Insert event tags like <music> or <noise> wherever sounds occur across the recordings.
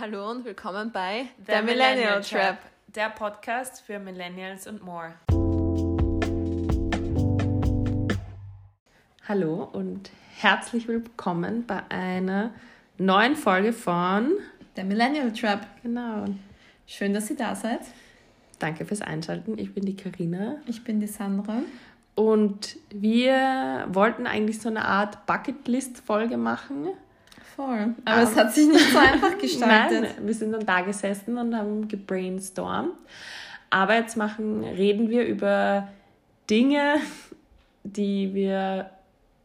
Hallo und willkommen bei The Millennial Trap, der Podcast für Millennials und more. Hallo und herzlich willkommen bei einer neuen Folge von Der Millennial Trap. Genau. Schön, dass ihr da seid. Danke fürs Einschalten. Ich bin die Karina Ich bin die Sandra. und wir wollten eigentlich so eine Art Bucketlist-Folge machen. Voll. Aber es hat sich nicht so einfach <laughs> gestaltet. Nein, wir sind dann da gesessen und haben gebrainstormt. Aber jetzt machen, reden wir über Dinge, die wir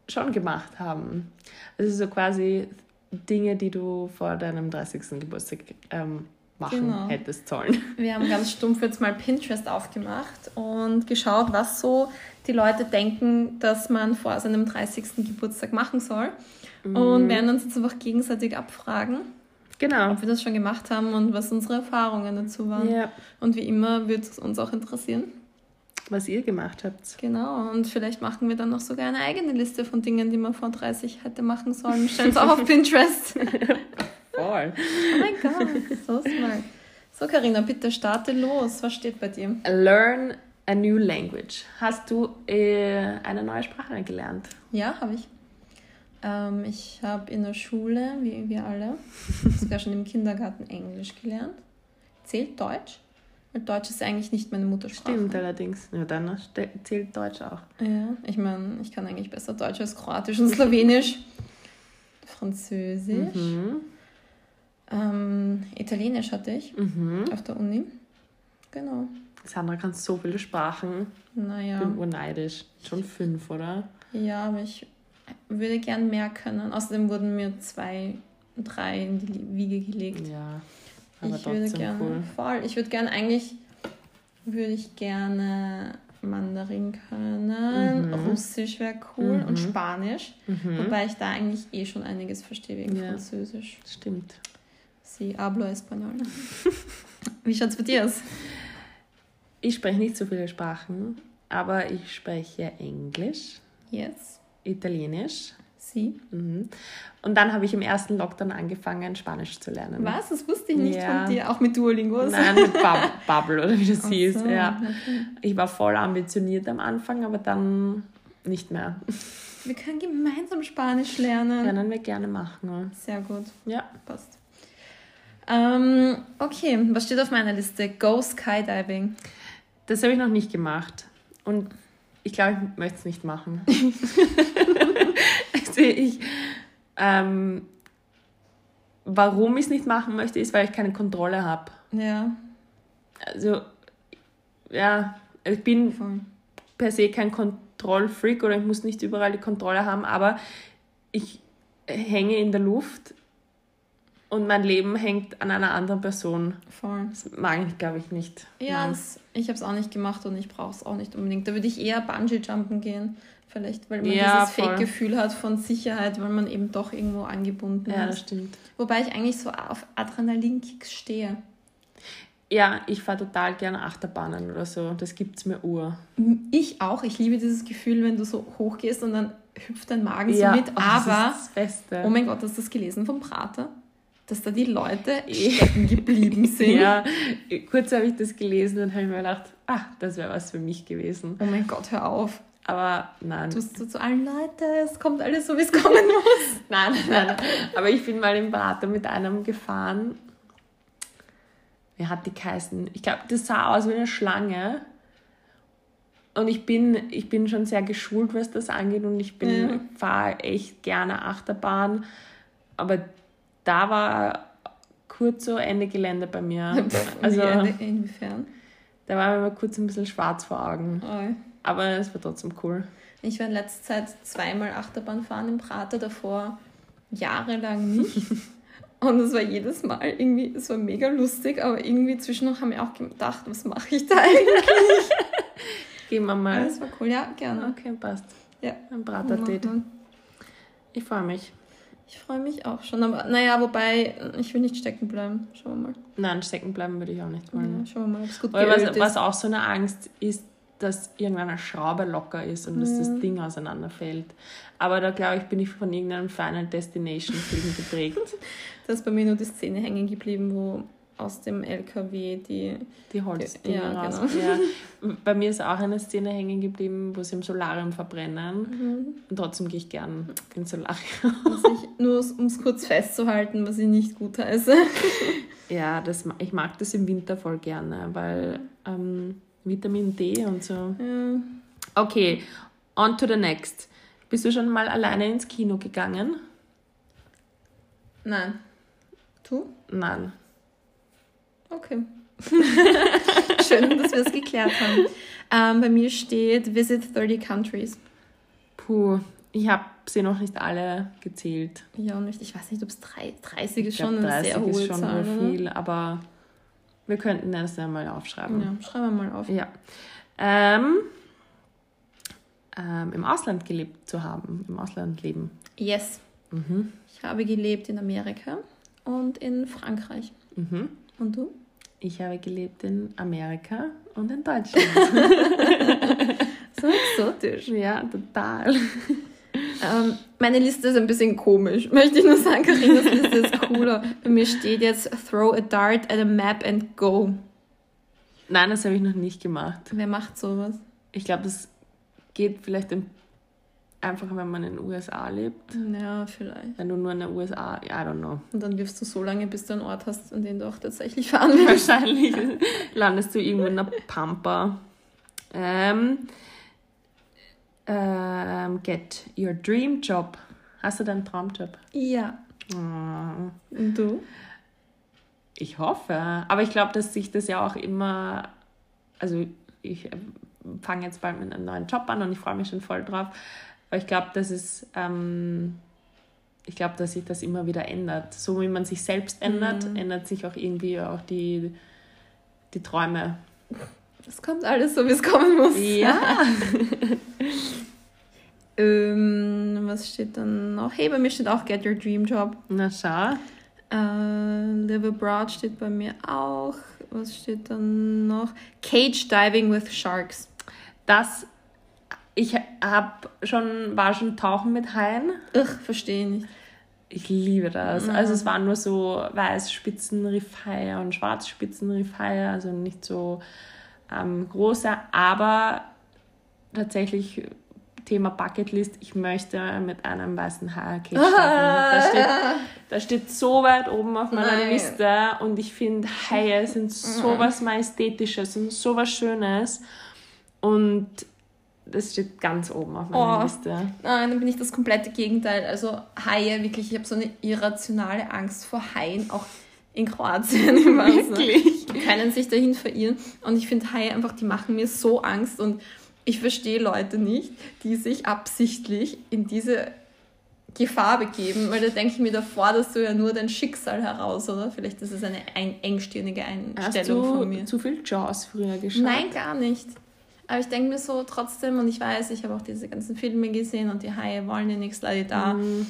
schon gemacht haben. Also so quasi Dinge, die du vor deinem 30. Geburtstag ähm, machen Genau. hättest sollen. <laughs> Wir haben ganz stumpf jetzt mal Pinterest aufgemacht und geschaut, was so die Leute denken, dass man vor seinem 30. Geburtstag machen soll. Und werden uns jetzt einfach gegenseitig abfragen, Genau. ob wir das schon gemacht haben und was unsere Erfahrungen dazu waren. Ja, Und wie immer wird es uns auch interessieren. was ihr gemacht habt. Genau, und vielleicht machen wir dann noch sogar eine eigene Liste von Dingen, die man vor 30 hätte machen sollen. Stellen es auch auf <laughs> Pinterest. Voll. Oh mein Gott, so smart. So, Karina, bitte starte los. Was steht bei dir? Learn a new language. Hast du äh, eine neue Sprache gelernt? Ja, habe ich. Ähm, ich habe in der Schule, wie wir alle, <laughs> sogar schon im Kindergarten Englisch gelernt. Zählt Deutsch? Weil Deutsch ist eigentlich nicht meine Muttersprache. Stimmt allerdings. Ja, dann zählt Deutsch auch. Ja, ich meine, ich kann eigentlich besser Deutsch als Kroatisch und Slowenisch. Französisch. Mhm. Ähm, Italienisch hatte ich Mhm. auf der Uni. Genau. Sandra kann so viele Sprachen. Naja. bin urneidisch. Schon fünf, oder? Ja, aber ich würde gern mehr können. Außerdem wurden mir zwei, drei in die Wiege gelegt. Ja. Aber ich würde gerne cool. voll. Ich würde gerne eigentlich würde ich gerne Mandarin können. Mhm. Russisch wäre cool Mhm. und Spanisch. Mhm. Wobei ich da eigentlich eh schon einiges verstehe wegen Ja. Französisch. Stimmt. Sie hablo español. <laughs> Wie schaut's bei dir aus? Ich spreche nicht so viele Sprachen, aber ich spreche Englisch, Yes. Italienisch. Sie. Mhm. Und dann habe ich im ersten Lockdown angefangen, Spanisch zu lernen. Was? Das wusste ich nicht Ja. von dir. Auch mit Duolingo. Nein, mit Bub Bubble oder wie das Ach hieß. so, Ja. Ich war voll ambitioniert am Anfang, aber dann nicht mehr. Wir können gemeinsam Spanisch lernen. Können wir gerne machen. Sehr gut, Ja. passt. Ähm, okay, was steht auf meiner Liste? Go Skydiving. Das habe ich noch nicht gemacht. Und ich glaube, ich möchte es nicht machen. <laughs> <laughs> also ich, ähm, warum ich es nicht machen möchte, ist, weil ich keine Kontrolle habe. Ja, Also, ja, ich bin voll. per se kein Kontrollfreak oder ich muss nicht überall die Kontrolle haben, aber ich hänge in der Luft und mein Leben hängt an einer anderen Person. voll. Das mag ich, glaube ich, nicht. Ja, das, ich habe es auch nicht gemacht und ich brauche es auch nicht unbedingt. Da würde ich eher Bungee-Jumpen gehen. Vielleicht, weil man Ja, dieses. Fake-Gefühl hat von Sicherheit, weil man eben doch irgendwo angebunden ja, das ist. stimmt. Wobei ich eigentlich so auf Adrenalinkicks stehe. Ja, ich fahre total gerne Achterbahnen oder so. Das gibt es mir ur. Ich auch. Ich liebe dieses Gefühl, wenn du so hochgehst und dann hüpft dein Magen ja, so mit. oh, das Aber, ist das Beste. oh mein Gott, hast du das gelesen vom Prater? Dass da die Leute stecken geblieben <laughs> sind. ja, kurz habe ich das gelesen und habe mir gedacht, ah, das wäre was für mich gewesen. Oh mein Gott, hör auf. Aber nein. Du bist so zu allen Leute, es kommt alles so, wie es kommen muss. <laughs> Nein, nein, nein. Aber ich bin mal im Prater mit einem gefahren. Wer hat die geheißen? Ich glaube, das sah aus wie eine Schlange. Und ich bin, ich bin schon sehr geschult, was das angeht. Und ich bin, Ja. fahre echt gerne Achterbahn. Aber da war kurz so Ende Gelände bei mir. <laughs> Also Wie, inwiefern? da war mir mal kurz ein bisschen schwarz vor Augen. Oh. Aber es war trotzdem cool. Ich war in letzter Zeit zweimal Achterbahn fahren im Prater, davor jahrelang nicht. <laughs> Und es war jedes Mal irgendwie, es war mega lustig, aber irgendwie zwischendurch haben wir auch gedacht, was mache ich da eigentlich? <laughs> Gehen wir mal. Das war cool, ja, gerne. Okay, passt. Ja. Ein. Machen Ich freue mich. Ich freue mich auch schon, aber naja, wobei, ich will nicht stecken bleiben. Schauen wir mal. Nein, stecken bleiben würde ich auch nicht wollen. Ja, schauen wir mal, ob es gut Weil was, ist. was auch so eine Angst ist, dass irgendeine Schraube locker ist und dass das Ding auseinanderfällt. Aber da glaube ich, bin ich von irgendeinem Final Destination Film geprägt. <laughs> Da ist bei mir nur die Szene hängen geblieben, wo aus dem LKW die, die Holzdinger Ja, raus. genau. Ja. <laughs> Bei mir ist auch eine Szene hängen geblieben, wo sie im Solarium verbrennen. Mhm. Und trotzdem gehe ich gern ins Solarium. ich, nur um es kurz festzuhalten, was ich nicht gut heiße. <laughs> Ja, das, ich mag das im Winter voll gerne, weil ähm, Vitamin D und so. Ja. Okay, on to the next. Bist du schon mal alleine ins Kino gegangen? Nein. Du? Nein. Okay. <laughs> Schön, dass wir es geklärt haben. Ähm, bei mir steht Visit 30 Countries. Puh, ich habe sie noch nicht alle gezählt. Ja, und nicht, ich weiß nicht, ob es 30 ist Ich glaub, schon eine sehr hohe ist schon Zahl. viel, aber wir könnten das ja mal aufschreiben. Ja, schreiben wir mal auf. Ja. Ähm, ähm, Im Ausland gelebt zu haben, im Ausland leben. Yes. Mhm. Ich habe gelebt in Amerika und in Frankreich. Mhm. Und du? Ich habe gelebt in Amerika und in Deutschland. <laughs> So exotisch. ja, total. Ähm, meine Liste ist ein bisschen komisch. Möchte ich nur sagen, Carinas Liste ist cooler. Bei mir steht jetzt Throw a dart at a map and go. Nein, das habe ich noch nicht gemacht. Wer macht sowas? Ich glaube, das geht vielleicht im- einfach, wenn man in den USA lebt. Ja, vielleicht. Wenn du nur in den USA, I don't know. Und dann wirfst du so lange, bis du einen Ort hast, an den du auch tatsächlich fahren willst. Wahrscheinlich <laughs> landest du irgendwo in der Pampa. Ähm, ähm, get your dream job. Hast du deinen Traumjob? Ja. Ah, Und du? Ich hoffe. Aber ich glaube, dass sich das ja auch immer. Also, ich fange jetzt bald mit einem neuen Job an und ich freue mich schon voll drauf. Aber ich glaube, dass es. Ähm, ich glaube, dass sich das immer wieder ändert. So wie man sich selbst ändert, Mhm. ändert sich auch irgendwie auch die, die Träume. Das kommt alles so, wie es kommen muss. Ja. <laughs> Ähm, was steht dann noch? Hey, bei mir steht auch Get Your Dream Job. Na schau. Äh, Live Abroad steht bei mir auch. Was steht dann noch? Cage Diving with Sharks. Das, ich hab schon, war schon tauchen mit Haien. Ugh, verstehe nicht. Ich liebe das. Also es waren nur so Weißspitzenriffhaie und Schwarzspitzenriffhaie, also nicht so ähm, große, aber tatsächlich Thema Bucketlist, ich möchte mit einem weißen Cage tauchen. <laughs> Das steht, das steht so weit oben auf meiner Nein. Liste und ich finde Haie sind <laughs> sowas Majestätisches und sowas Schönes und das steht ganz oben auf meiner Oh. Liste. Nein, dann bin ich das komplette Gegenteil. Also Haie, wirklich, ich habe so eine irrationale Angst vor Haien, auch in Kroatien im Wasser. Wirklich? Die können sich dahin verirren. Und ich finde Haie einfach, die machen mir so Angst. Und ich verstehe Leute nicht, die sich absichtlich in diese Gefahr begeben, weil da denke ich mir davor, dass du ja nur dein Schicksal heraus, oder? Vielleicht ist es eine ein engstirnige Hast Einstellung du von mir. zu viel Jaws früher geschaut? Nein, gar nicht. Aber ich denke mir so trotzdem, und ich weiß, ich habe auch diese ganzen Filme gesehen und die Haie wollen ja nichts, leider da. Mhm.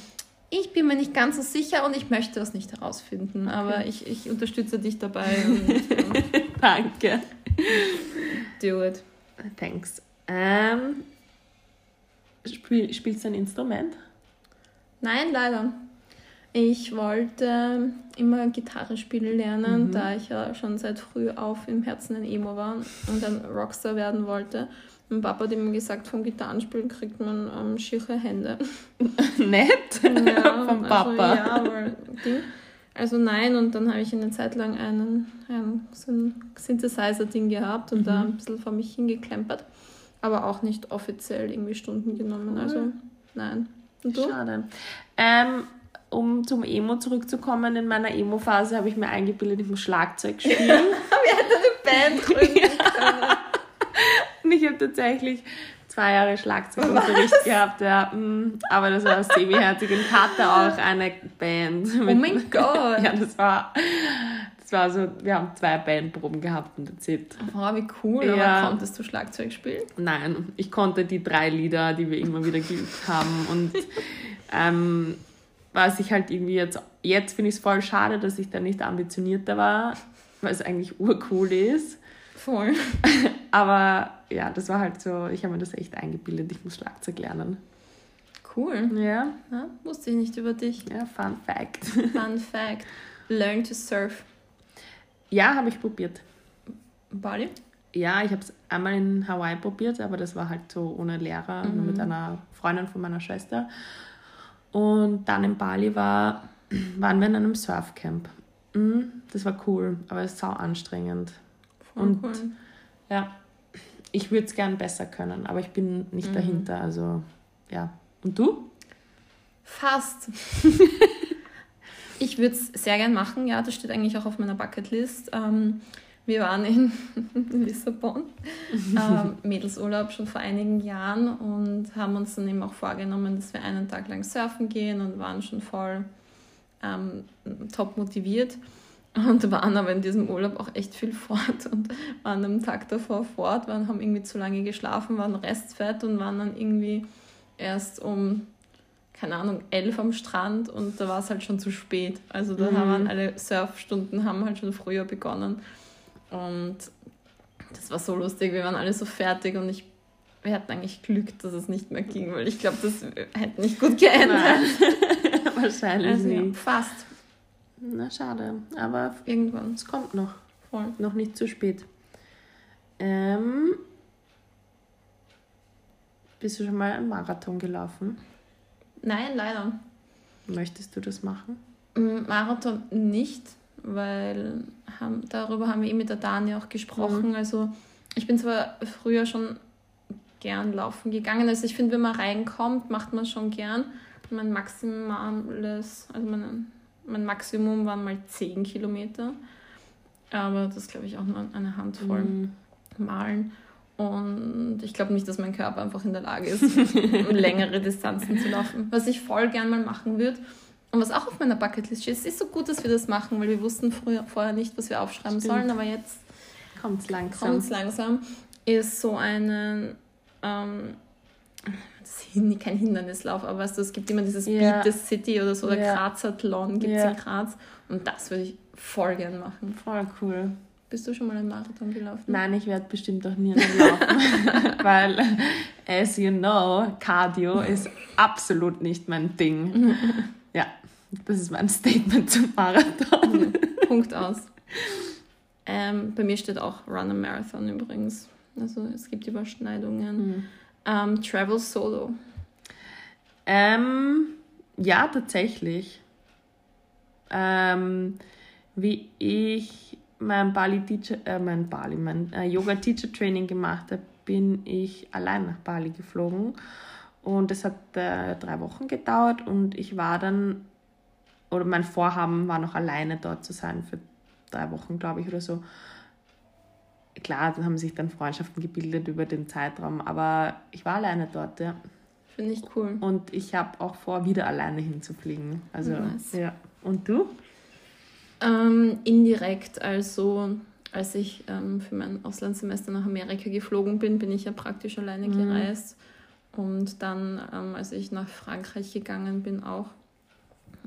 Ich bin mir nicht ganz so sicher und ich möchte das nicht herausfinden, aber ich, ich unterstütze dich dabei <laughs> und ähm, Danke. do it. Thanks. Ähm, spiel, spielst du ein Instrument? Nein, leider. Ich wollte immer Gitarre spielen lernen, Mhm. da ich ja schon seit früh auf im Herzen ein Emo war und ein Rockstar werden wollte. Mein Papa hat immer gesagt, vom Gitarrenspielen kriegt man ähm, schiere Hände. <laughs> Nett. Ja, <laughs> Vom Also, Papa. ja, aber Ding. Also nein, und dann habe ich eine Zeit lang einen, ein, so ein Synthesizer-Ding gehabt und da Mhm. ein bisschen vor mich hingeklempert. Aber auch nicht offiziell irgendwie Stunden genommen. Also nein. Und du? Schade. Ähm, um zum Emo zurückzukommen, in meiner Emo-Phase habe ich mir eingebildet, ich muss Schlagzeug spielen. <laughs> Band <laughs> gründen. Und ich habe tatsächlich zwei Jahre Schlagzeugunterricht gehabt, ja. mm, Aber das war semi-herzig und hatte auch eine Band. Oh mein Gott. <laughs> Ja, das war, das war so, wir haben zwei Bandproben gehabt und that's it. Oh, wie cool. Ja. Aber konntest du Schlagzeug spielen? Nein, ich konnte die drei Lieder, die wir immer wieder geübt haben. Und ähm, was ich halt irgendwie jetzt, jetzt finde ich es voll schade, dass ich da nicht ambitionierter war, weil es eigentlich urcool ist. Voll. <laughs> Aber ja, das war halt so, ich habe mir das echt eingebildet, ich muss Schlagzeug lernen. Cool. Ja. ja. Wusste ich nicht über dich. Ja, Fun Fact. Fun <laughs> Fact. Learn to surf. Ja, habe ich probiert. Bali? Ja, ich habe es einmal in Hawaii probiert, aber das war halt so ohne Lehrer, mhm. nur mit einer Freundin von meiner Schwester. Und dann in Bali war, waren wir in einem Surfcamp. Mhm, das war cool, aber es ist sau anstrengend. Voll Und cool. ja, ich würde es gern besser können, aber ich bin nicht mhm. dahinter. Also ja. Und du? Fast. <laughs> ich würde es sehr gern machen, ja, das steht eigentlich auch auf meiner Bucketlist. Ähm, wir waren in <laughs> Lissabon, ähm, Mädelsurlaub schon vor einigen Jahren und haben uns dann eben auch vorgenommen, dass wir einen Tag lang surfen gehen und waren schon voll ähm, top motiviert und waren aber in diesem Urlaub auch echt viel <laughs> fort und waren am Tag davor fort, waren, haben irgendwie zu lange geschlafen, waren restfett und waren dann irgendwie erst um, keine Ahnung, elf am Strand und da war es halt schon zu spät. Also da mhm. haben alle Surfstunden haben halt schon früher begonnen. Und das war so lustig, wir waren alle so fertig und ich, wir hatten eigentlich Glück, dass es nicht mehr ging, weil ich glaube, das hätte nicht gut geendet. <laughs> Wahrscheinlich also, nicht. Fast. Na, schade. Aber irgendwann. Es kommt noch. Voll. Noch nicht zu spät. Ähm, bist du schon mal einen Marathon gelaufen? Nein, leider. Möchtest du das machen? Mm, Marathon nicht, weil haben, darüber haben wir eh mit der Dani auch gesprochen. Mhm. Also ich bin zwar früher schon gern laufen gegangen. Also ich finde, wenn man reinkommt, macht man schon gern. Mein maximales, also mein, mein Maximum waren mal 10 Kilometer. Aber das glaube ich auch nur eine Handvoll mhm. Malen. Und ich glaube nicht, dass mein Körper einfach in der Lage ist, <laughs> längere Distanzen zu laufen. Was ich voll gern mal machen würde und was auch auf meiner Bucketlist steht, es ist so gut, dass wir das machen, weil wir wussten früher, vorher nicht, was wir aufschreiben Stimmt. sollen, aber jetzt kommt es langsam. Kommt's langsam. Ist so einen, ähm, hin, kein Hindernislauf, aber weißt du, es gibt immer dieses yeah. Beat the City oder so, oder yeah. Grazathlon gibt es yeah. in Graz. Und das würde ich voll gern machen. Voll cool. Bist du schon mal einen Marathon gelaufen? Nein, ich werde bestimmt auch nie einen laufen. <laughs> Weil, as you know, Cardio ist absolut nicht mein Ding. <laughs> ja, das ist mein Statement zum Marathon. Punkt aus. Ähm, bei mir steht auch Run a Marathon übrigens. Also es gibt Überschneidungen. Mhm. Ähm, Travel Solo. Ähm, ja, tatsächlich. Ähm, wie ich mein Bali Teacher, äh, mein Bali, mein äh, Yoga Teacher Training gemacht habe, bin ich allein nach Bali geflogen. Und es hat äh, drei Wochen gedauert und ich war dann, oder mein Vorhaben war noch alleine dort zu sein für drei Wochen, glaube ich, oder so. Klar, da haben sich dann Freundschaften gebildet über den Zeitraum, aber ich war alleine dort, ja. Finde ich cool. Und ich habe auch vor, wieder alleine hinzufliegen. Also, nice. ja. Und du? Ähm, indirekt, also als ich ähm, für mein Auslandssemester nach Amerika geflogen bin, bin ich ja praktisch alleine mhm. gereist. Und dann, ähm, als ich nach Frankreich gegangen bin, auch.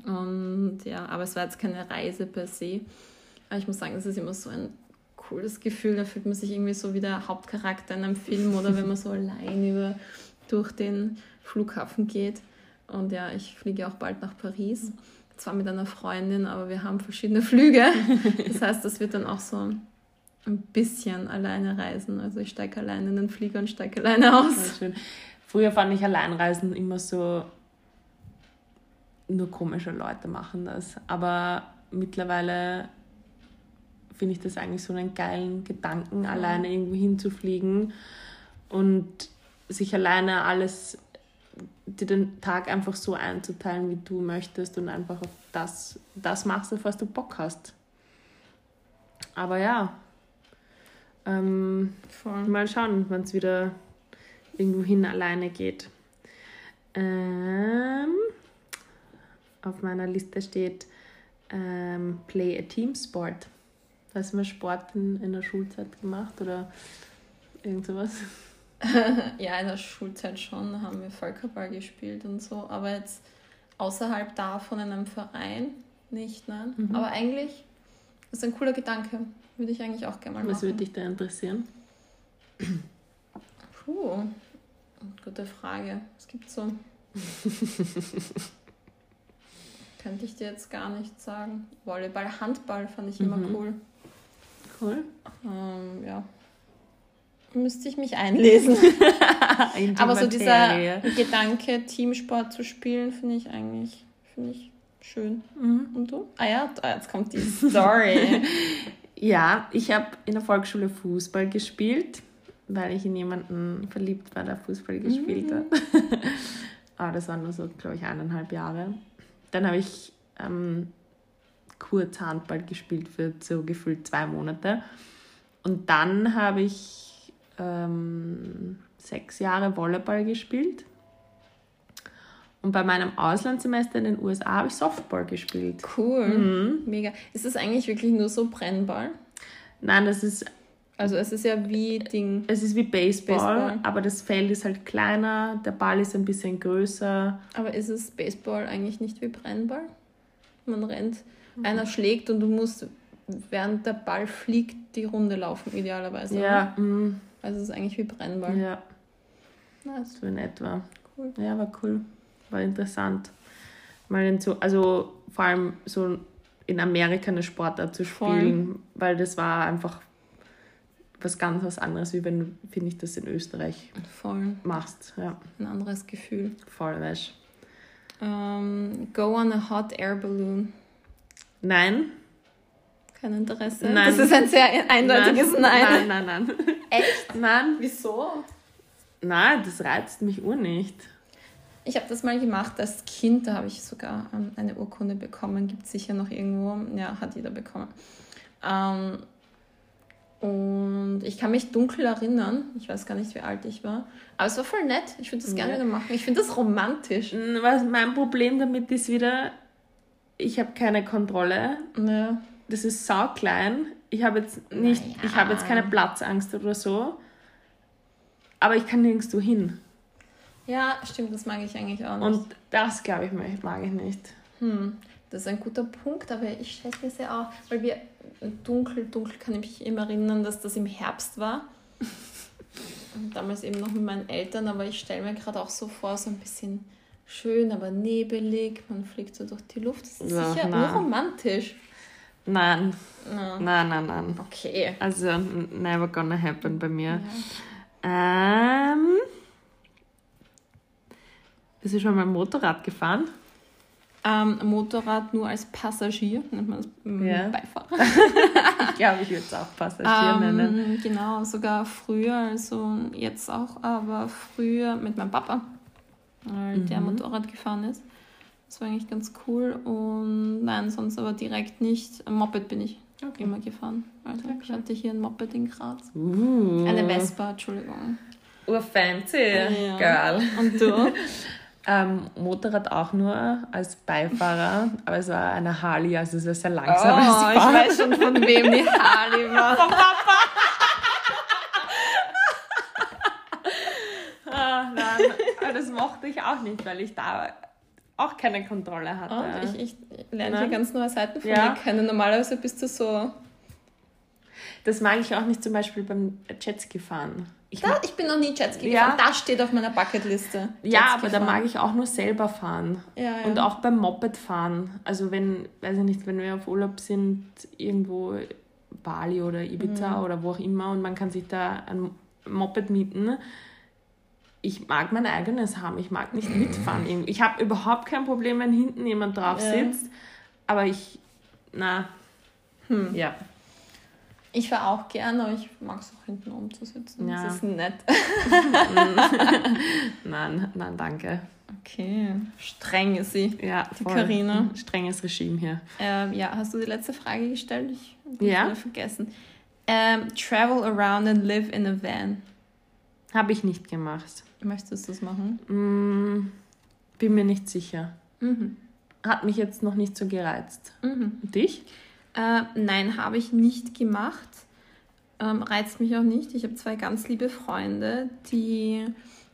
Und ja, aber es war jetzt keine Reise per se. Aber ich muss sagen, es ist immer so ein cooles Gefühl. Da fühlt man sich irgendwie so wie der Hauptcharakter in einem Film oder wenn man so <laughs> allein über, durch den Flughafen geht. Und ja, ich fliege auch bald nach Paris zwar mit einer Freundin, aber wir haben verschiedene Flüge. <laughs> Das heißt, das wird dann auch so ein bisschen alleine reisen. Also ich steige alleine in den Flieger und steige alleine aus. Früher fand ich Alleinreisen immer so, nur komische Leute machen das. Aber mittlerweile finde ich das eigentlich so einen geilen Gedanken, alleine irgendwo hinzufliegen und sich alleine alles dir den Tag einfach so einzuteilen, wie du möchtest und einfach auf das, das machst, auf was du Bock hast. Aber ja, ähm, mal schauen, wann es wieder irgendwo hin alleine geht. Ähm, auf meiner Liste steht ähm, Play a Team Sport. Hast du mal Sport in, in der Schulzeit gemacht oder irgend sowas? <laughs> ja, in der Schulzeit schon, da haben wir Völkerball gespielt und so, aber jetzt außerhalb davon in einem Verein nicht, nein. Mhm. Aber eigentlich ist ein cooler Gedanke. Würde ich eigentlich auch gerne mal machen. Was würde dich da interessieren? Puh, gute Frage. Es gibt so. <laughs> Könnte ich dir jetzt gar nicht sagen. Volleyball, Handball fand ich immer Mhm. cool. Cool. Ähm, ja. Müsste ich mich einlesen. <laughs> <laughs> Aber so dieser. Gedanke, Teamsport zu spielen, finde ich eigentlich finde ich schön. Mhm. Und du? Ah ja, da, jetzt kommt die Story. <laughs> Ja, ich habe in der Volksschule Fußball gespielt, weil ich in jemanden verliebt war, der Fußball gespielt hat. Aber das waren nur so, glaube ich, eineinhalb Jahre. Dann habe ich ähm, kurz Handball gespielt für so gefühlt zwei Monate. Und dann habe ich ähm, sechs Jahre Volleyball gespielt. Und bei meinem Auslandssemester in den USA habe ich Softball gespielt. Cool. Mhm. Mega. Ist es eigentlich wirklich nur so Brennball? Nein, das ist Also es ist ja wie Ding. Es ist wie Baseball, Baseball. aber das Feld ist halt kleiner, der Ball ist ein bisschen größer. Aber ist es Baseball eigentlich nicht wie Brennball? Man rennt, Mhm. einer schlägt und du musst, während der Ball fliegt, die Runde laufen, idealerweise. Ja, mm, Also es ist eigentlich wie Brennball. ja, Nice. so in etwa. Cool. Ja, war cool, war interessant. Mal so, also vor allem so in Amerika eine Sportart zu Voll. spielen, weil das war einfach was ganz was anderes, wie wenn du, finde ich, das in Österreich Voll. machst. Ja, Ein anderes Gefühl. voll, weißt Ähm, go on a hot air balloon. Nein. Kein Interesse. Nein. Das ist ein sehr eindeutiges Nein. Nein, nein, nein. Echt? Nein. Wieso? Nein, das reizt mich ur nicht. Ich habe das mal gemacht als Kind, da habe ich sogar ähm, eine Urkunde bekommen, gibt es sicher noch irgendwo, ja, hat jeder bekommen. Ähm, und ich kann mich dunkel erinnern, ich weiß gar nicht, wie alt ich war, aber es war voll nett, ich würde das gerne Ja. wieder machen. Ich finde das romantisch. Was mein Problem damit ist wieder, ich habe keine Kontrolle. Ja. Das ist sau klein. Ich habe jetzt nicht, Naja. ich habe jetzt keine Platzangst oder so. Aber ich kann nirgendwo hin. ja, stimmt, das mag ich eigentlich auch nicht. Und das, glaube ich, mag ich nicht. Hm, das ist ein guter Punkt, aber ich stelle mir sehr auch, weil wir dunkel, dunkel kann ich mich immer erinnern, dass das im Herbst war. Damals eben noch mit meinen Eltern, aber ich stelle mir gerade auch so vor, so ein bisschen schön, aber nebelig, man fliegt so durch die Luft. Das ist Ja, sicher na. urromantisch. Nein, Ja. nein, nein, nein. Okay. Also, never gonna happen bei mir. Ja. Ähm. Bist du schon mal Motorrad gefahren? Ähm, Motorrad nur als Passagier, nennt man das ähm, Ja. Beifahrer. <laughs> Ich glaube, ich würde es auch Passagier nennen. Ähm, genau, sogar früher, also jetzt auch, aber früher mit meinem Papa, weil der Mhm. Motorrad gefahren ist. Das war eigentlich ganz cool und nein, sonst aber direkt nicht. Moped bin ich Okay. immer gefahren. Also Sehr ich hatte hier ein Moped in Graz. Uh. Eine Vespa, Entschuldigung. Urfancy, Ja. Girl. Und du? <laughs> Ähm, Motorrad auch nur als Beifahrer, aber es war eine Harley, also es war sehr Oh, langsames ich weiß schon, von wem die Harley war. <laughs> <laughs> Ah, nein, aber das mochte ich auch nicht, weil ich da auch keine Kontrolle hatte. Und ich, ich lerne hier ganz neue Seiten von Ja. dir kennen. Normalerweise bist du so. Das mag ich auch nicht zum Beispiel beim Jetski fahren. Ich Da, ich bin noch nie Jetski Ja. gefahren. Das steht auf meiner Bucketliste. ja, Jetski aber da fahren. mag ich auch nur selber fahren. Ja, ja. Und auch beim Moped fahren. Also wenn, weiß ich nicht, wenn wir auf Urlaub sind, irgendwo Bali oder Ibiza Mhm. oder wo auch immer und man kann sich da ein Moped mieten. Ich mag mein eigenes haben. Ich mag nicht mitfahren. <laughs> Ich habe überhaupt kein Problem, wenn hinten jemand drauf Ja. sitzt. Aber ich, na, Hm. ja. Ich fahre auch gerne, aber ich mag es auch hinten oben zu sitzen. Ja. Das ist nett. <laughs> Nein, nein, danke. Okay, streng ist sie. Ja, Die voll. Carina. Strenges Regime hier. Ähm, ja, hast du die letzte Frage gestellt? Ich habe Ja. vergessen. Ähm, travel around and live in a van. Habe ich nicht gemacht. Möchtest du es machen? Mm, bin mir nicht sicher. Mhm. Hat mich jetzt noch nicht so gereizt. Mhm. Dich? Äh, nein, habe ich nicht gemacht. Ähm, reizt mich auch nicht. Ich habe zwei ganz liebe Freunde, die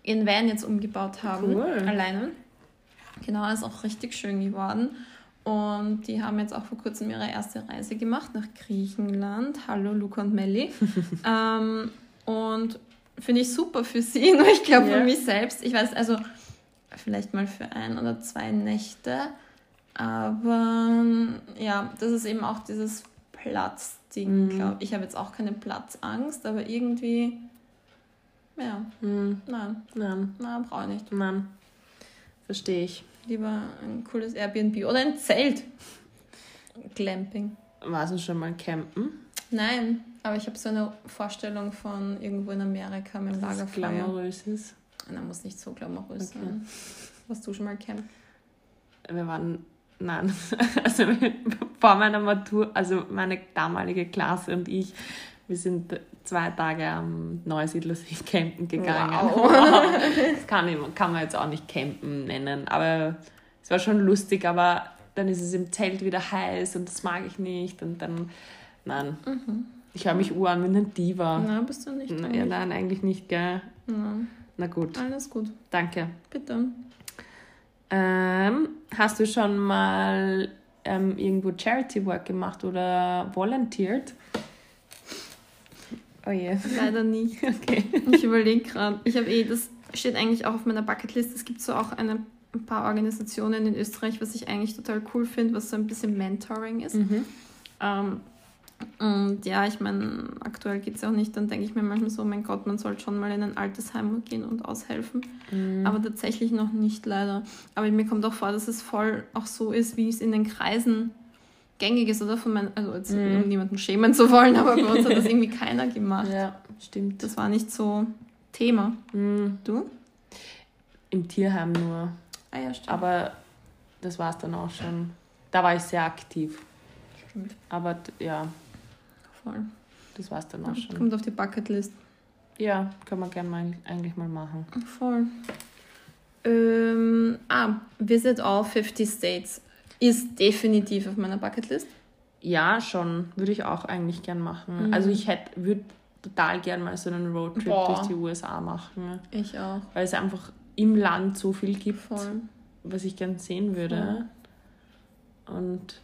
ihren Van jetzt umgebaut haben. Cool. Alleine. Genau, ist auch richtig schön geworden. Und die haben jetzt auch vor kurzem ihre erste Reise gemacht nach Griechenland. Hallo Luca und Melli. <laughs> ähm, und finde ich super für sie, <laughs> nur ich glaube Ja. für mich selbst, ich weiß, also vielleicht mal für ein oder zwei Nächte, aber ja, das ist eben auch dieses Platzding, Mhm. glaube ich. Ich habe jetzt auch keine Platzangst, aber irgendwie, ja, Hm, nein, nein, nein, brauche ich nicht. nein. Verstehe ich. Lieber ein cooles Airbnb oder ein Zelt. Glamping. Warst du schon mal campen? Nein, aber ich habe so eine Vorstellung von irgendwo in Amerika mit dem Lagerfeuer. glamourös ist. Nein, muss nicht so glamourös Okay. sein. Warst du schon mal campen? Wir waren, nein, <laughs> also vor meiner Matur, also meine damalige Klasse und ich, wir sind zwei Tage am Neusiedlersee <laughs> campen gegangen. Wow. <laughs> Das kann, ich, kann man jetzt auch nicht campen nennen, aber es war schon lustig, aber dann ist es im Zelt wieder heiß und das mag ich nicht und dann, nein, ich höre mich ur an wie eine Diva. Na, bist du nicht. Na, ja, nein, eigentlich nicht, gell? Na, Na gut, alles gut. danke. Bitte. Ähm, hast du schon mal ähm, irgendwo Charity Work gemacht oder volunteered? Oh je. Leider nicht. <laughs> Okay. Ich überlege gerade. Ich habe eh, das steht eigentlich auch auf meiner Bucketlist. Es gibt so auch eine, ein paar Organisationen in Österreich, was ich eigentlich total cool finde, was so ein bisschen Mentoring ist. Mhm. Ähm, und ja, ich meine, aktuell geht es ja auch nicht. Dann denke ich mir manchmal so, mein Gott, man sollte schon mal in ein Altersheim gehen und aushelfen. Mhm. Aber tatsächlich noch nicht leider. Aber mir kommt auch vor, dass es voll auch so ist, wie es in den Kreisen gängig ist, oder? Von meinen, also jetzt, Mhm. um niemanden schämen zu wollen, aber bei uns hat das <laughs> irgendwie keiner gemacht. Ja, stimmt. Das war nicht so Thema. Mhm. Du? Im Tierheim nur. Ah ja, stimmt. Aber das war es dann auch schon. Da war ich sehr aktiv. Stimmt. Aber ja, Voll. das war es dann auch schon. Kommt auf die Bucketlist. Ja, kann man gerne mal, eigentlich mal machen. Voll. Ähm, ah, Visit All 50 States ist definitiv auf meiner Bucketlist. Ja, schon. Würde ich auch eigentlich gern machen. Mhm. Also ich hätte, würde total gern mal so einen Roadtrip Boah. durch die USA machen. Ich auch. Weil es einfach im Land so viel gibt, Voll. was ich gern sehen würde. Und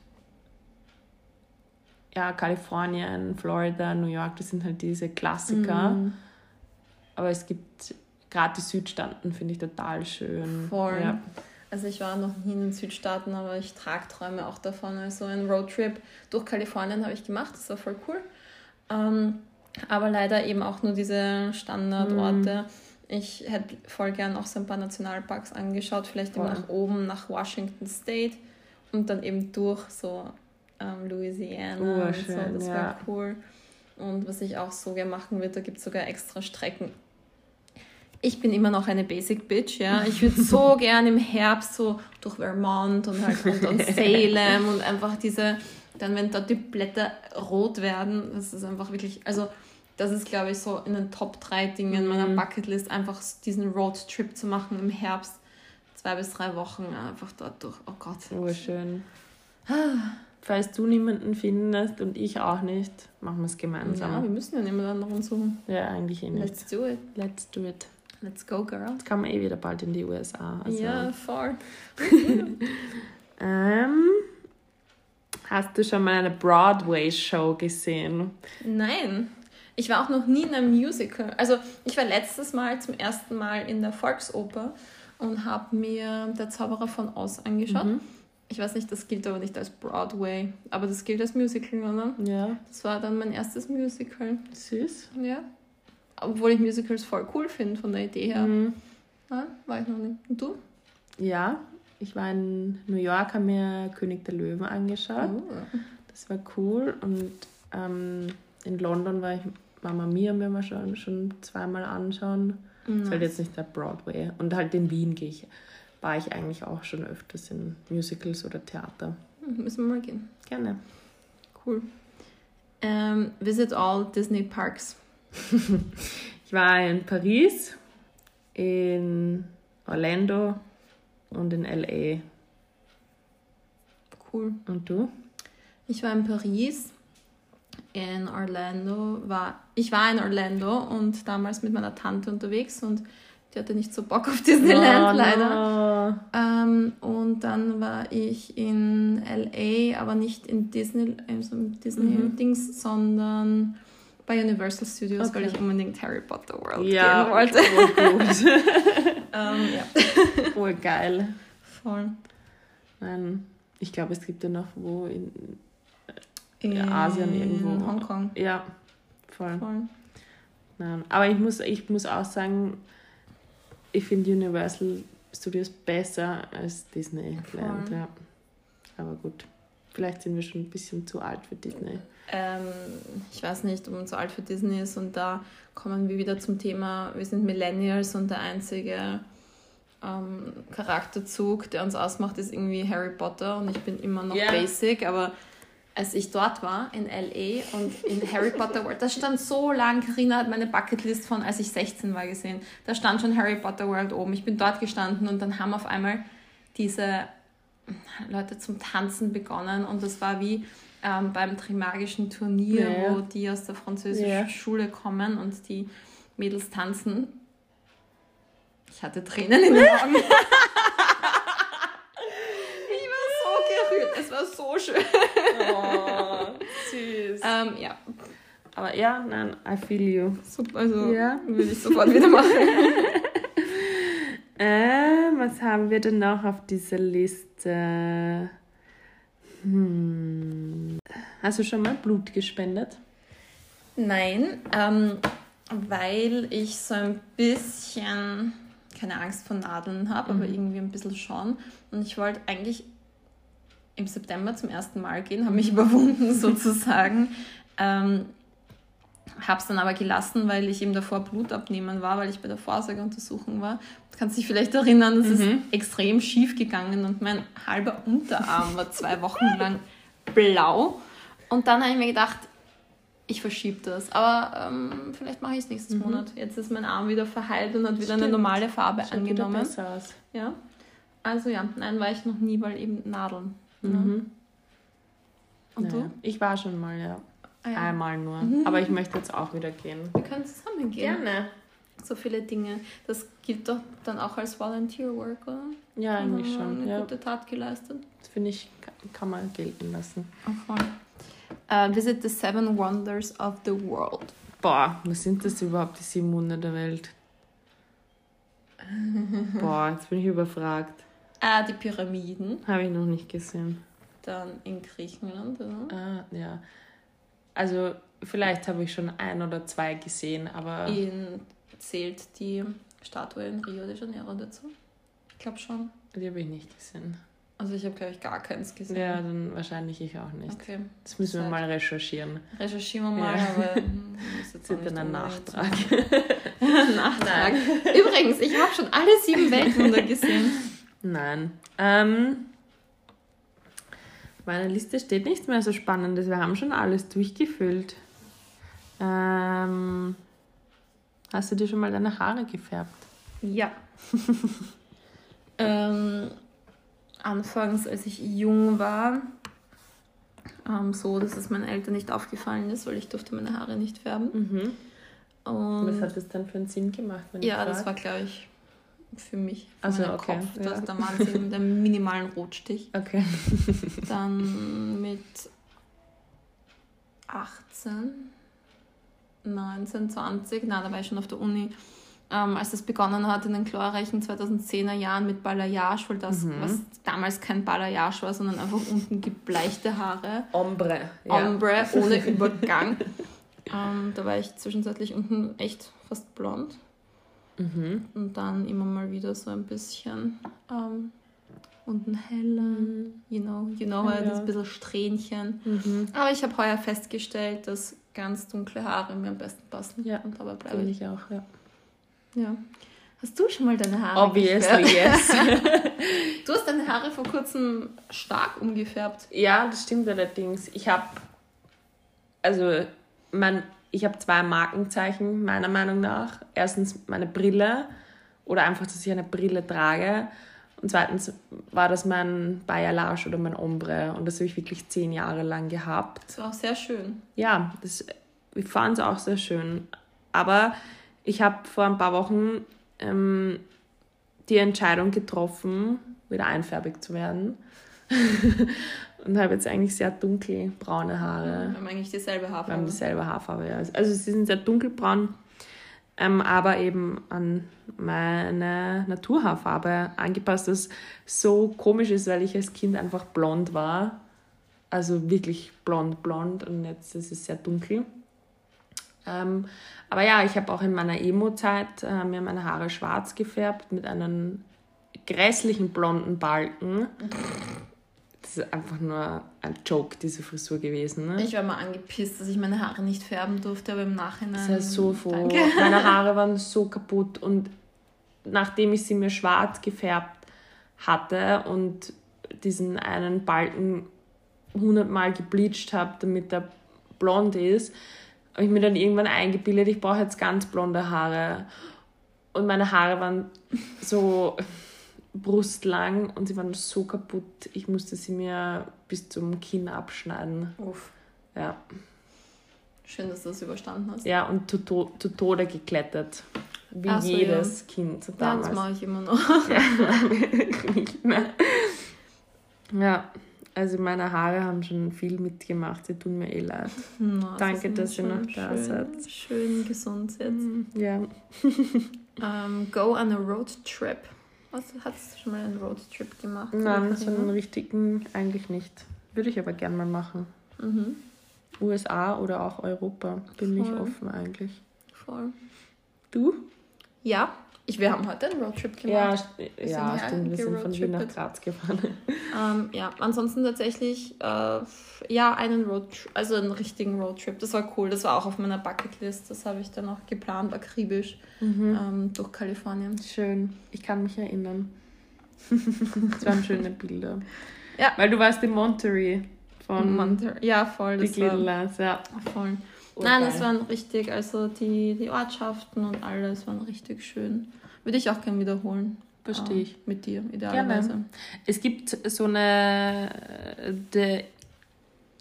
ja, Kalifornien, Florida, New York, das sind halt diese Klassiker. Mhm. Aber es gibt gerade die Südstaaten, finde ich total schön. Voll. Ja. Also ich war noch nie in den Südstaaten, aber ich trage Träume auch davon. Also ein Roadtrip durch Kalifornien habe ich gemacht, das war voll cool. Ähm, aber leider eben auch nur diese Standardorte. Ich hätte voll gern auch so ein paar Nationalparks angeschaut, vielleicht eben Voll. nach oben, nach Washington State und dann eben durch so ähm, Louisiana und so. Urschön, Das ja. wäre cool. Und was ich auch so gerne machen würde, da gibt es sogar extra Strecken ich bin immer noch eine Basic Bitch, ja. Ich würde <laughs> so gern im Herbst so durch Vermont und halt und, und <laughs> Salem und einfach diese, dann wenn dort die Blätter rot werden, das ist einfach wirklich, also das ist glaube ich so in den Top 3 Dingen meiner Mhm. Bucketlist, einfach diesen Roadtrip zu machen im Herbst, zwei bis drei Wochen einfach dort durch, oh Gott. Urschön. <sighs> Falls du niemanden findest und ich auch nicht, machen wir es Ja, gemeinsam. wir müssen ja niemand anderen suchen. Ja, eigentlich eh nicht. Let's do it. Let's do it. Let's go, girl. Jetzt kann man eh wieder bald in die USA. Also, Ja, voll. <laughs> ähm, hast du schon mal eine Broadway-Show gesehen? Nein. Ich war auch noch nie in einem Musical. Also ich war letztes Mal zum ersten Mal in der Volksoper und habe mir Der Zauberer von Oz angeschaut. Mhm. Ich weiß nicht, das gilt aber nicht als Broadway, aber das gilt als Musical, oder? Ja, Das war dann mein erstes Musical. süß. Ja. Obwohl ich Musicals voll cool finde von der Idee her. Mhm. Ja, war ich noch nicht. Und du? Ja, ich war in New York, habe mir König der Löwen angeschaut. Oh. Das war cool. Und ähm, in London war ich Mama Mia mir mal schon, schon zweimal anschauen. Das ist halt jetzt nicht der Broadway. Und halt in Wien gehe ich, war ich eigentlich auch schon öfters in Musicals oder Theater. Hm, Müssen wir mal gehen. Gerne. Cool. Ähm, visit all Disney Parks. <laughs> Ich war in Paris, in Orlando und in LA. Cool. Und du? Ich war in Paris, in Orlando, war, ich war in Orlando und damals mit meiner Tante unterwegs und die hatte nicht so Bock auf Disneyland Oh, leider. no. Ähm, und dann war ich in LA, aber nicht in Disney, also im Mhm. Disney-Dings, sondern Bei Universal Studios, weil Okay. ich unbedingt Harry Potter World Ja, gehen wollte. voll gut. <laughs> ähm, ja. voll geil. Voll. Nein, ich glaube, es gibt ja noch wo in. In Asien irgendwo. In Hongkong. Ja, voll. Voll. Nein. Aber ich muss, ich muss auch sagen, ich finde Universal Studios besser als Disneyland. Ja. Aber gut. Vielleicht sind wir schon ein bisschen zu alt für Disney. Ähm, ich weiß nicht, ob man zu alt für Disney ist und da kommen wir wieder zum Thema, wir sind Millennials und der einzige ähm, Charakterzug, der uns ausmacht, ist irgendwie Harry Potter und ich bin immer noch Ja. basic, aber als ich dort war in LA und in Harry Potter World, da stand so lang, Karina hat meine Bucketlist von, als ich 16 war, gesehen, da stand schon Harry Potter World oben. Ich bin dort gestanden und dann haben auf einmal diese Leute zum Tanzen begonnen und das war wie ähm, beim Trimagischen Turnier, ja. wo die aus der französischen Ja. Schule kommen und die Mädels tanzen. Ich hatte Tränen in den <laughs> Augen. ich war so gerührt. Es war so schön. Oh, süß. Ähm, ja, Aber ja, nein, I feel you. super. Also Ja. würde ich sofort wieder machen. <laughs> Äh, was haben wir denn noch auf dieser Liste? Hm. Hast du schon mal Blut gespendet? Nein, ähm, weil ich so ein bisschen keine Angst vor Nadeln habe, aber irgendwie ein bisschen schon. Und ich wollte eigentlich im September zum ersten Mal gehen, habe mich <laughs> überwunden sozusagen. Ähm, habe es dann aber gelassen, weil ich eben davor Blut abnehmen war, weil ich bei der Vorsorgeuntersuchung war. Du kannst dich vielleicht erinnern, es ist extrem schief gegangen und mein halber Unterarm war zwei Wochen lang blau. Und dann habe ich mir gedacht, ich verschiebe das. Aber ähm, vielleicht mache ich es nächstes Monat. Jetzt ist mein Arm wieder verheilt und hat wieder eine Stimmt. normale Farbe Schaut wieder angenommen. besser aus. Ja. Also ja, nein, war ich noch nie, weil eben Nadeln. Ja. Mhm. Und Naja, du? Ich war schon mal, ja. Ah, ja. Einmal nur. Mhm. Aber ich möchte jetzt auch wieder gehen. Wir können zusammen gehen. Gerne. So viele Dinge. Das gilt doch dann auch als Volunteer Work, oder? Ja, eigentlich schon. Eine Ja. gute Tat geleistet. Das finde ich, kann, man gelten lassen. Oh. Äh, visit the Seven Wonders of the World. Boah, was sind das überhaupt, die sieben Wunder der Welt? <laughs> Boah, jetzt bin ich überfragt. Ah, die Pyramiden. Habe ich noch nicht gesehen. Dann in Griechenland, oder? Ah, ja. Also, vielleicht habe ich schon ein oder zwei gesehen, aber In, zählt die Statue in Rio de Janeiro dazu? Ich glaube schon. die habe ich nicht gesehen. Also ich habe, glaube ich, gar keins gesehen. Ja, dann wahrscheinlich ich auch nicht. Okay, Das müssen wir mal recherchieren. recherchieren wir mal, Ja. aber <laughs> hm, jetzt Das auch wird dann ein Nachtrag. <laughs> <laughs> Nachtrag. Übrigens, ich habe schon alle sieben Weltwunder gesehen. Nein. Ähm, auf meiner Liste steht nichts mehr so Spannendes. Wir haben schon alles durchgefüllt. Ähm, hast du dir schon mal deine Haare gefärbt? Ja. <laughs> ähm, anfangs, als ich jung war, ähm, so, dass es meinen Eltern nicht aufgefallen ist, weil ich durfte meine Haare nicht färben. Mhm. Und Was hat das dann für einen Sinn gemacht? Wenn ja, das war, glaube ich, für mich, für Ach so, meinen okay, Kopf. ja. Das, da waren sie mit einem minimalen Rotstich. Okay. <laughs> Dann mit 18, 19, 20, na, da war ich schon auf der Uni, ähm, als das begonnen hat in den glorreichen 2010er Jahren mit Balayage, weil das, Mhm. was damals kein Balayage war, sondern einfach unten gebleichte Haare, Ombre. Ombre ohne <laughs> Übergang. ähm, da war ich zwischenzeitlich unten echt fast blond Mhm. und dann immer mal wieder so ein bisschen ähm, unten heller, you know, you know, Ja, ein bisschen Strähnchen. Mhm. Aber ich habe heuer festgestellt, dass ganz dunkle Haare mir am besten passen. Ja, und dabei bleibe ich. ich auch, ja. Ja. Hast du schon mal deine Haare Obviously, yes. <laughs> Du hast deine Haare vor kurzem stark umgefärbt. Ja, das stimmt allerdings. Ich habe, also, mein, ich habe zwei Markenzeichen, meiner Meinung nach. Erstens meine Brille oder einfach, dass ich eine Brille trage. Und zweitens war das mein Balayage oder mein Ombre. Und das habe ich wirklich zehn Jahre lang gehabt. Das war auch sehr schön. Ja, das, ich fand es auch sehr schön. Aber ich habe vor ein paar Wochen ähm, die Entscheidung getroffen, wieder einfärbig zu werden. <laughs> Und habe jetzt eigentlich sehr dunkelbraune Haare. Wir haben eigentlich dieselbe Wir haben Haarfarbe. dieselbe Haarfarbe, ja. Also sie sind sehr dunkelbraun, ähm, aber eben an meine Naturhaarfarbe angepasst, das so komisch ist, weil ich als Kind einfach blond war. Also wirklich blond, blond und jetzt ist es sehr dunkel. Ähm, aber ja, ich habe auch in meiner Emo-Zeit äh, mir meine Haare schwarz gefärbt mit einem grässlichen blonden Balken. Das ist einfach nur ein Joke, diese Frisur gewesen. Ne? Ich war mal angepisst, dass ich meine Haare nicht färben durfte, aber im Nachhinein. Ich war so froh. Danke. Meine <laughs> Haare waren so kaputt und nachdem ich sie mir schwarz gefärbt hatte und diesen einen Balken hundertmal gebleached habe, damit er blond ist, habe ich mir dann irgendwann eingebildet, ich brauche jetzt ganz blonde Haare. Und meine Haare waren so brustlang und sie waren so kaputt. Ich musste sie mir bis zum Kinn abschneiden. Uff. Ja. Schön, dass du das überstanden hast. Ja, und zu, to zu Tode geklettert. Wie so, jedes Kind so Ja, das damals. mache ich immer noch. <laughs> Nicht mehr. <laughs> Ja, also meine Haare haben schon viel mitgemacht. Sie tun mir eh leid. <laughs> Na, Danke, dass ihr noch da schön, seid. Schön gesund jetzt. Ja. Ähm, go on a road trip. Was, hast du schon mal einen Roadtrip gemacht? Nein, so einen richtigen eigentlich nicht. Würde ich aber gern mal machen. Mhm, USA oder auch Europa. Bin ich Voll. offen eigentlich. voll. Du? Ja, ich, wir haben heute einen Roadtrip Ja, gemacht. st- Wir ja stimmt. Wir sind von Wien nach. Graz gefahren. <laughs> Ähm, ja, ansonsten tatsächlich, äh, ja, einen Roadtrip, also einen richtigen Roadtrip. Das war cool. Das war auch auf meiner Bucketlist. Das habe ich dann auch geplant, akribisch, ähm, durch Kalifornien. Schön. Ich kann mich erinnern. <laughs> Es waren schöne Bilder. Ja. Weil du warst in Monterey von Monter ja, voll. Big Das Little war, Lies, ja. voll. Urgeil. Nein, es waren richtig, also die, die Ortschaften und alles waren richtig schön. Würde ich auch gerne wiederholen. Verstehe ich. Ähm, mit dir, idealerweise. Es gibt so eine, der,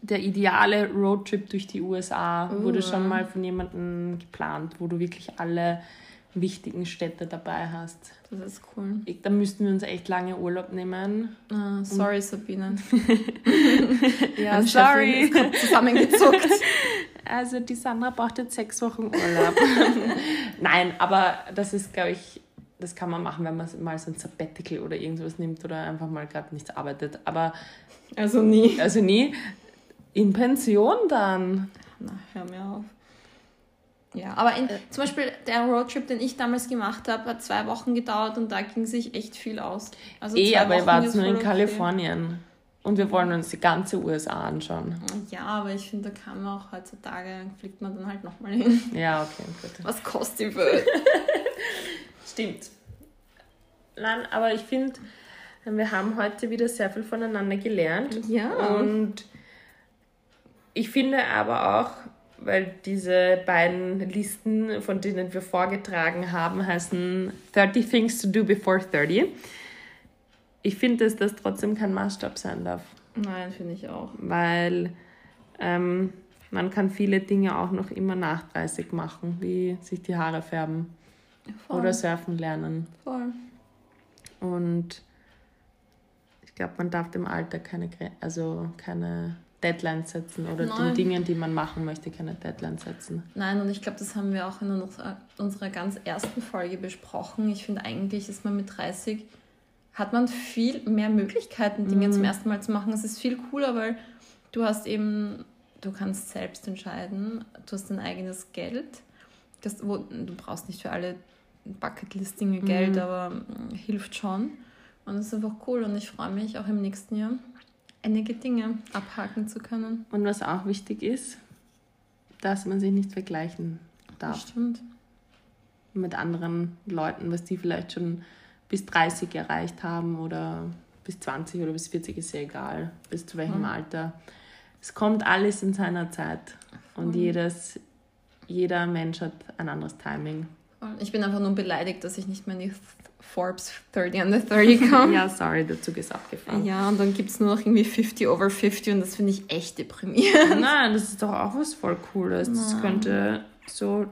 der ideale Roadtrip durch die USA Uh. wurde schon mal von jemandem geplant, wo du wirklich alle wichtigen Städte dabei hast. Das ist cool. Ich, da müssten wir uns echt lange Urlaub nehmen. Ah, sorry, Sabine. <laughs> Ja, ist gerade zusammengezuckt. <laughs> Also die Sandra braucht jetzt sechs Wochen Urlaub. <laughs> Nein, aber das ist, glaube ich, das kann man machen, wenn man mal so ein Sabbatical oder irgendwas nimmt oder einfach mal gerade nichts arbeitet. Aber Also nie. also nie in Pension dann. Na, hör mir auf. Ja, aber in, zum Beispiel der Roadtrip, den ich damals gemacht habe, hat zwei Wochen gedauert und da ging sich echt viel aus. Also eh, aber ihr wart nur in. Kalifornien. Und wir wollen uns die ganze USA anschauen. Ja, aber ich finde, da kann man auch heutzutage, fliegt man dann halt nochmal hin. Ja, okay, gut. Was kostet die Welt? <laughs> Stimmt. Nein, aber ich finde, wir haben heute wieder sehr viel voneinander gelernt. Ja. Und ich finde aber auch, weil diese beiden Listen, von denen wir vorgetragen haben, heißen 30 Things to Do Before 30. Ich finde, dass das trotzdem kein Maßstab sein darf, Nein, finde ich auch. weil ähm, man kann viele Dinge auch noch immer nach 30 machen, wie sich die Haare färben Voll. oder surfen lernen. voll. Und ich glaube, man darf dem Alter keine, also keine Deadlines setzen oder Nein. den Dingen, die man machen möchte, keine Deadlines setzen. Nein, und ich glaube, das haben wir auch in unserer, unserer ganz ersten Folge besprochen. Ich finde eigentlich, ist man mit 30, hat man viel mehr Möglichkeiten, Dinge zum ersten Mal zu machen. Es ist viel cooler, weil du hast eben, du kannst selbst entscheiden, du hast dein eigenes Geld. Das, wo, du brauchst nicht für alle Bucketlist-Dinge Geld, aber mm, hilft schon. Und es ist einfach cool und ich freue mich auch im nächsten Jahr, einige Dinge abhaken zu können. Und was auch wichtig ist, dass man sich nicht vergleichen Das darf stimmt. mit anderen Leuten, was die vielleicht schon bis 30 erreicht haben oder bis 20 oder bis 40 ist ja egal, bis zu welchem Mhm. Alter. Es kommt alles in seiner Zeit und Voll. jedes, jeder Mensch hat ein anderes Timing. Ich bin einfach nur beleidigt, dass ich nicht mehr in die Forbes 30 under 30 <laughs> komme. Ja, sorry, der Zug ist abgefahren. Ja, und dann gibt es nur noch irgendwie 50 over 50 und das finde ich echt deprimierend. <laughs> Nein, das ist doch auch was voll Cooles. Das Nein. könnte so.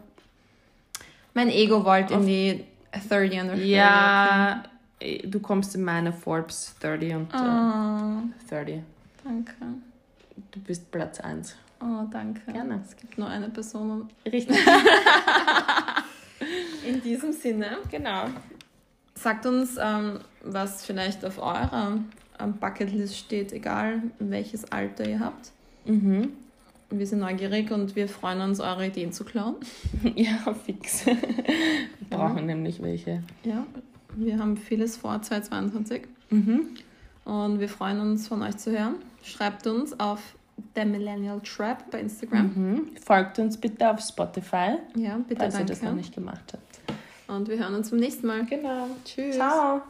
Mein Ego wollte in die 30 under 30. Ja, eh, du kommst in meine Forbes 30 und Ah, äh, 30. Danke. Du bist Platz 1. Oh, danke. Gerne. Es gibt nur eine Person. Richtig. <laughs> In diesem Sinne, genau. sagt uns, ähm, was vielleicht auf eurer ähm, Bucketlist steht, egal welches Alter ihr habt. Mhm. Wir sind neugierig und wir freuen uns, eure Ideen zu klauen. <laughs> Ja, fix. Wir brauchen nämlich welche. Ja, wir haben vieles vor 2022 Mhm. und wir freuen uns, von euch zu hören. Schreibt uns auf The Millennial Trap bei Instagram. Mhm. Folgt uns bitte auf Spotify, Ja, bitte falls ihr danke. das noch nicht gemacht habt. Und wir hören uns beim nächsten Mal. Genau. Tschüss. Ciao.